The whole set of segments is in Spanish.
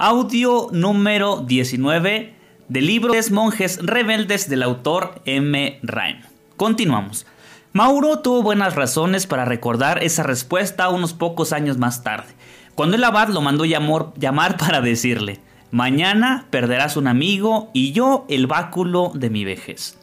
Audio número 19 del libro de Monjes Rebeldes del autor M. Rain. Continuamos. Mauro tuvo buenas razones para recordar esa respuesta unos pocos años más tarde, cuando el abad lo mandó llamar para decirle, mañana perderás un amigo y yo el báculo de mi vejez.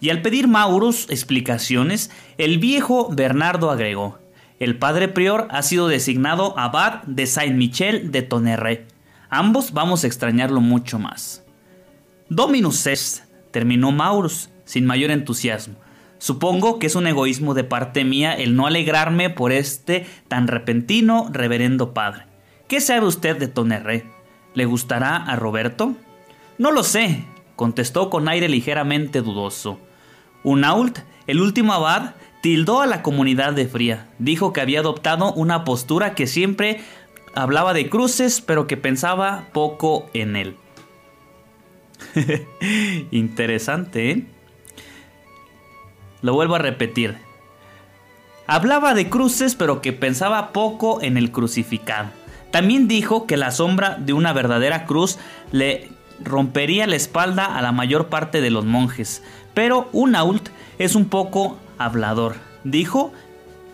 Y al pedir Maurus explicaciones, el viejo Bernardo agregó, el padre prior ha sido designado abad de Saint-Michel de Tonnerre Ambos vamos a extrañarlo mucho más. Dominus est, terminó Maurus, sin mayor entusiasmo. Supongo que es un egoísmo de parte mía el no alegrarme por este tan repentino reverendo padre. ¿Qué sabe usted de Tonerre? ¿Le gustará a Roberto? No lo sé, contestó con aire ligeramente dudoso. Unault, el último abad, tildó a la comunidad de fría. Dijo que había adoptado una postura que siempre hablaba de cruces, pero que pensaba poco en él. Interesante, ¿eh? Lo vuelvo a repetir. Hablaba de cruces, pero que pensaba poco en el crucificado. También dijo que la sombra de una verdadera cruz le rompería la espalda a la mayor parte de los monjes. Pero Unault es un poco hablador. Dijo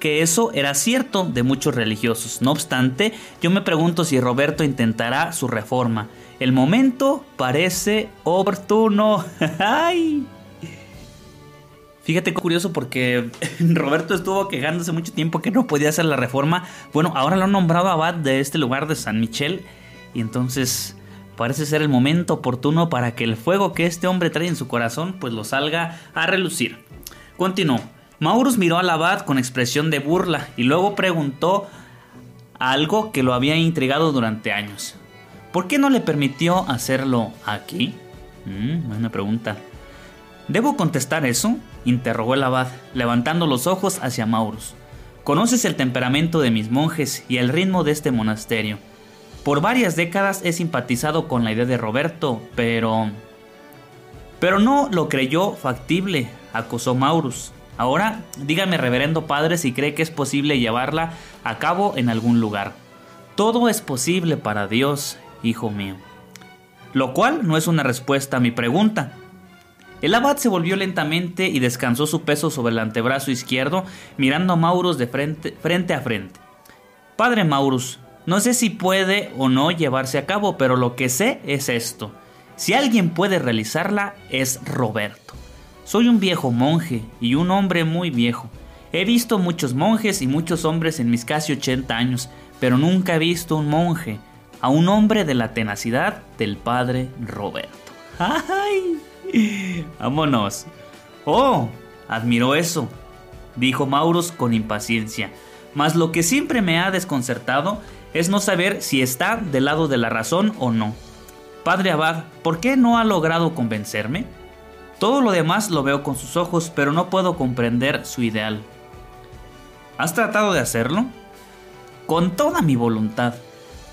que eso era cierto de muchos religiosos. No obstante, yo me pregunto si Roberto intentará su reforma. El momento parece oportuno. ¡Ay! Fíjate qué curioso porque Roberto estuvo quejándose mucho tiempo que no podía hacer la reforma. Bueno, ahora lo han nombrado abad de este lugar de San Michel. Y entonces parece ser el momento oportuno para que el fuego que este hombre trae en su corazón pues lo salga a relucir. Continuó. Maurus miró al abad con expresión de burla y luego preguntó algo que lo había intrigado durante años. ¿Por qué no le permitió hacerlo aquí? Mm, buena pregunta. ¿Debo contestar eso? interrogó el abad, levantando los ojos hacia Maurus. Conoces el temperamento de mis monjes y el ritmo de este monasterio. Por varias décadas he simpatizado con la idea de Roberto, pero... Pero no lo creyó factible, acusó Maurus. Ahora, dígame, reverendo padre, si cree que es posible llevarla a cabo en algún lugar. Todo es posible para Dios, hijo mío. Lo cual no es una respuesta a mi pregunta. El abad se volvió lentamente y descansó su peso sobre el antebrazo izquierdo, mirando a Maurus de frente, frente a frente. Padre Maurus, no sé si puede o no llevarse a cabo, pero lo que sé es esto. Si alguien puede realizarla, es Roberto. Soy un viejo monje y un hombre muy viejo. He visto muchos monjes y muchos hombres en mis casi 80 años, pero nunca he visto un monje, a un hombre de la tenacidad del padre Roberto. ¡Ay! ¡Vámonos! ¡Oh! Admiro eso, dijo Maurus con impaciencia. Mas lo que siempre me ha desconcertado es no saber si está del lado de la razón o no. Padre Abad, ¿por qué no ha logrado convencerme? Todo lo demás lo veo con sus ojos, pero no puedo comprender su ideal. ¿Has tratado de hacerlo? Con toda mi voluntad.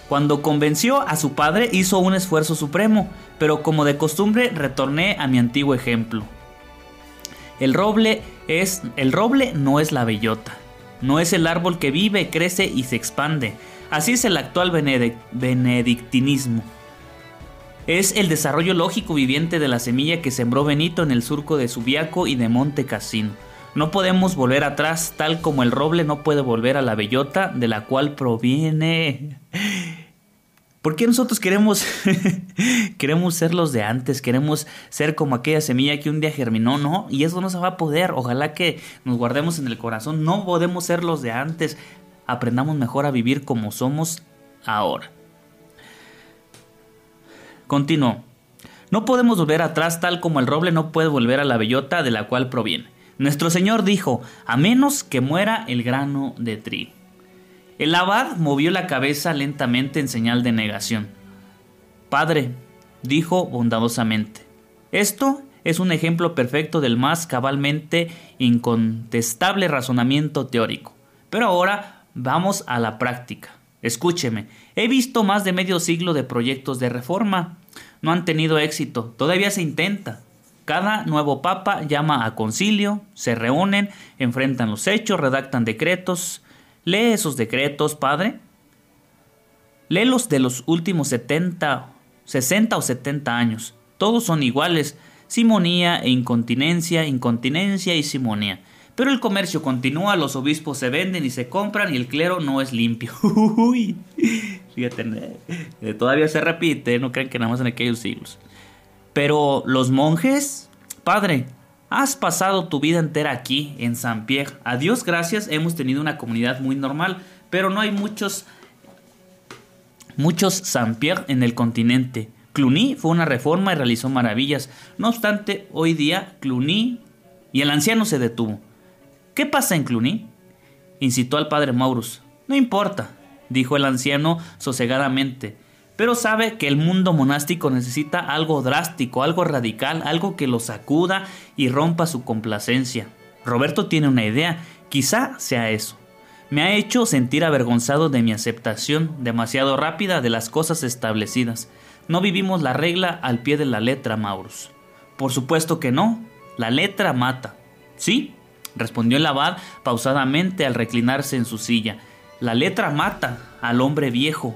Cuando convenció a su padre hizo un esfuerzo supremo, pero como de costumbre retorné a mi antiguo ejemplo. El roble es el roble no es la bellota, no es el árbol que vive, crece y se expande. Así es el actual benedictinismo. Es el desarrollo lógico viviente de la semilla que sembró Benito en el surco de Subiaco y de Monte Cassino. No podemos volver atrás, tal como el roble no puede volver a la bellota de la cual proviene. ¿Por qué nosotros queremos, queremos ser los de antes? Queremos ser como aquella semilla que un día germinó, ¿no? Y eso no se va a poder. Ojalá que nos guardemos en el corazón. No podemos ser los de antes. Aprendamos mejor a vivir como somos ahora. Continuó. No podemos volver atrás tal como el roble no puede volver a la bellota de la cual proviene. Nuestro Señor dijo, a menos que muera el grano de trigo. El abad movió la cabeza lentamente en señal de negación. Padre, dijo bondadosamente, esto es un ejemplo perfecto del más cabalmente incontestable razonamiento teórico. Pero ahora vamos a la práctica. Escúcheme, he visto más de medio siglo de proyectos de reforma. No han tenido éxito, todavía se intenta. Cada nuevo papa llama a concilio, se reúnen, enfrentan los hechos, redactan decretos. Lee esos decretos, padre. Lee los de los últimos 70, 60 o 70 años. Todos son iguales, simonía e incontinencia, incontinencia y simonía. Pero el comercio continúa, los obispos se venden y se compran y el clero no es limpio. Fíjate, eh, todavía se repite, no crean que nada más en aquellos siglos. Pero los monjes, padre, has pasado tu vida entera aquí, en San Pierre. A Dios gracias, hemos tenido una comunidad muy normal, pero no hay muchos, muchos San Pierre en el continente. Cluny fue una reforma y realizó maravillas. No obstante, hoy día Cluny y el anciano se detuvo. ¿Qué pasa en Cluny? incitó al padre Maurus. No importa, dijo el anciano sosegadamente, pero sabe que el mundo monástico necesita algo drástico, algo radical, algo que lo sacuda y rompa su complacencia. Roberto tiene una idea, quizá sea eso. Me ha hecho sentir avergonzado de mi aceptación demasiado rápida de las cosas establecidas. No vivimos la regla al pie de la letra, Maurus. Por supuesto que no. La letra mata. Sí, respondió el abad pausadamente al reclinarse en su silla. La letra mata al hombre viejo,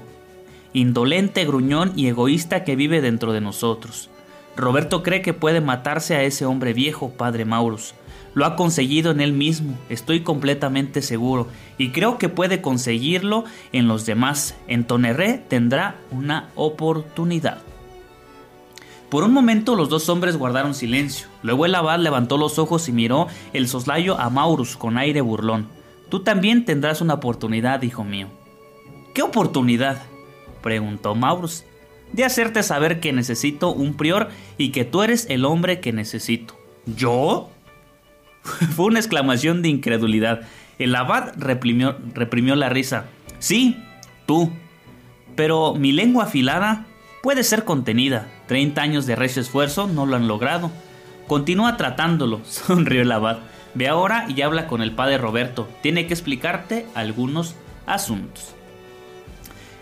indolente, gruñón y egoísta que vive dentro de nosotros. Roberto cree que puede matarse a ese hombre viejo, padre Maurus. Lo ha conseguido en él mismo, estoy completamente seguro, y creo que puede conseguirlo en los demás. En Toneré tendrá una oportunidad. Por un momento los dos hombres guardaron silencio. Luego el abad levantó los ojos y miró el soslayo a Maurus con aire burlón. Tú también tendrás una oportunidad, hijo mío. ¿Qué oportunidad? preguntó Maurus. De hacerte saber que necesito un prior y que tú eres el hombre que necesito. ¿Yo? Fue una exclamación de incredulidad. El abad reprimió, reprimió la risa. Sí, tú. Pero mi lengua afilada puede ser contenida. Treinta años de recio esfuerzo no lo han logrado. Continúa tratándolo, sonrió el abad. Ve ahora y habla con el padre Roberto. Tiene que explicarte algunos asuntos.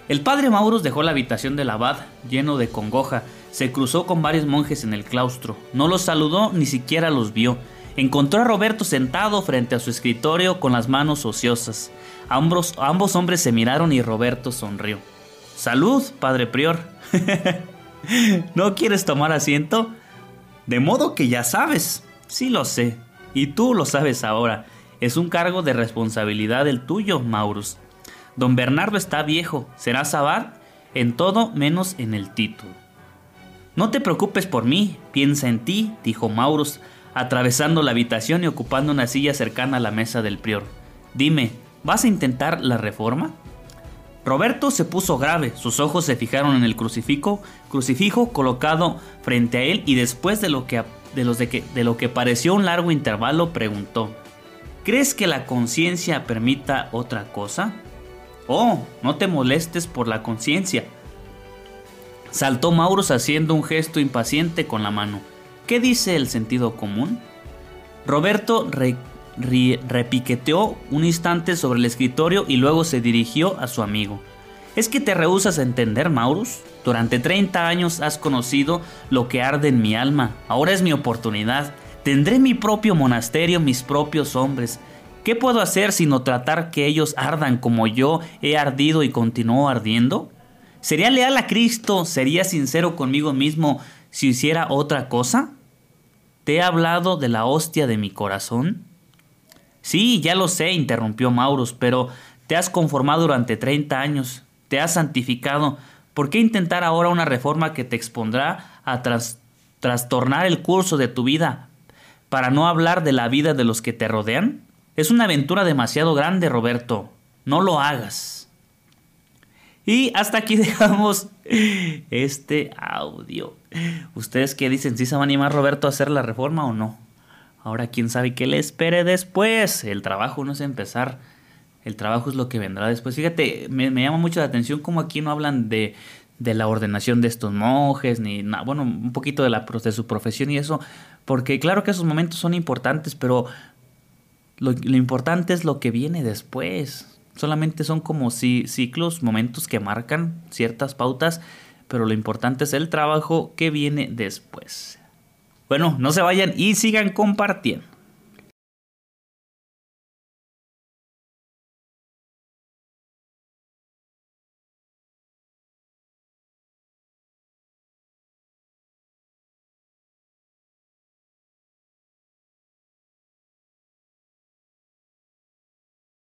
El padre Maurus dejó la habitación del abad, lleno de congoja. Se cruzó con varios monjes en el claustro. No los saludó, ni siquiera los vio. Encontró a Roberto sentado frente a su escritorio con las manos ociosas. Ambos, ambos hombres se miraron y Roberto sonrió. Salud, padre prior. ¿No quieres tomar asiento? De modo que ya sabes. Sí lo sé. Y tú lo sabes ahora. Es un cargo de responsabilidad el tuyo, Maurus. Don Bernardo está viejo. Será abad en todo menos en el título. No te preocupes por mí. Piensa en ti, dijo Maurus, atravesando la habitación y ocupando una silla cercana a la mesa del prior. Dime, ¿vas a intentar la reforma? Roberto se puso grave, sus ojos se fijaron en el crucifijo, crucifijo colocado frente a él y después de lo que, de los de, que, de lo que pareció un largo intervalo preguntó, ¿crees que la conciencia permita otra cosa? Oh, no te molestes por la conciencia. Saltó Maurus haciendo un gesto impaciente con la mano. ¿Qué dice el sentido común? Roberto repiqueteó un instante sobre el escritorio y luego se dirigió a su amigo. ¿Es que te rehusas a entender, Maurus? Durante 30 años has conocido lo que arde en mi alma. Ahora es mi oportunidad. Tendré mi propio monasterio, mis propios hombres. ¿Qué puedo hacer sino tratar que ellos ardan como yo he ardido y continúo ardiendo? ¿Sería leal a Cristo? ¿Sería sincero conmigo mismo si hiciera otra cosa? ¿Te he hablado de la hostia de mi corazón? Sí, ya lo sé, interrumpió Maurus, pero te has conformado durante 30 años, te has santificado. ¿Por qué intentar ahora una reforma que te expondrá a trastornar el curso de tu vida para no hablar de la vida de los que te rodean? Es una aventura demasiado grande, Roberto. No lo hagas. Y hasta aquí dejamos este audio. ¿Ustedes qué dicen? ¿Si se va a animar Roberto a hacer la reforma o no? Ahora quién sabe qué le espere después. El trabajo no es empezar el trabajo es lo que vendrá después. Fíjate, me, llama mucho la atención como aquí no hablan de, de la ordenación de estos monjes, ni nada, bueno, un poquito de, la, de su profesión y eso, porque claro que esos momentos son importantes, pero lo, lo importante es lo que viene después. Solamente son como ciclos, momentos que marcan ciertas pautas, pero lo importante es el trabajo que viene después. Bueno, no se vayan y sigan compartiendo.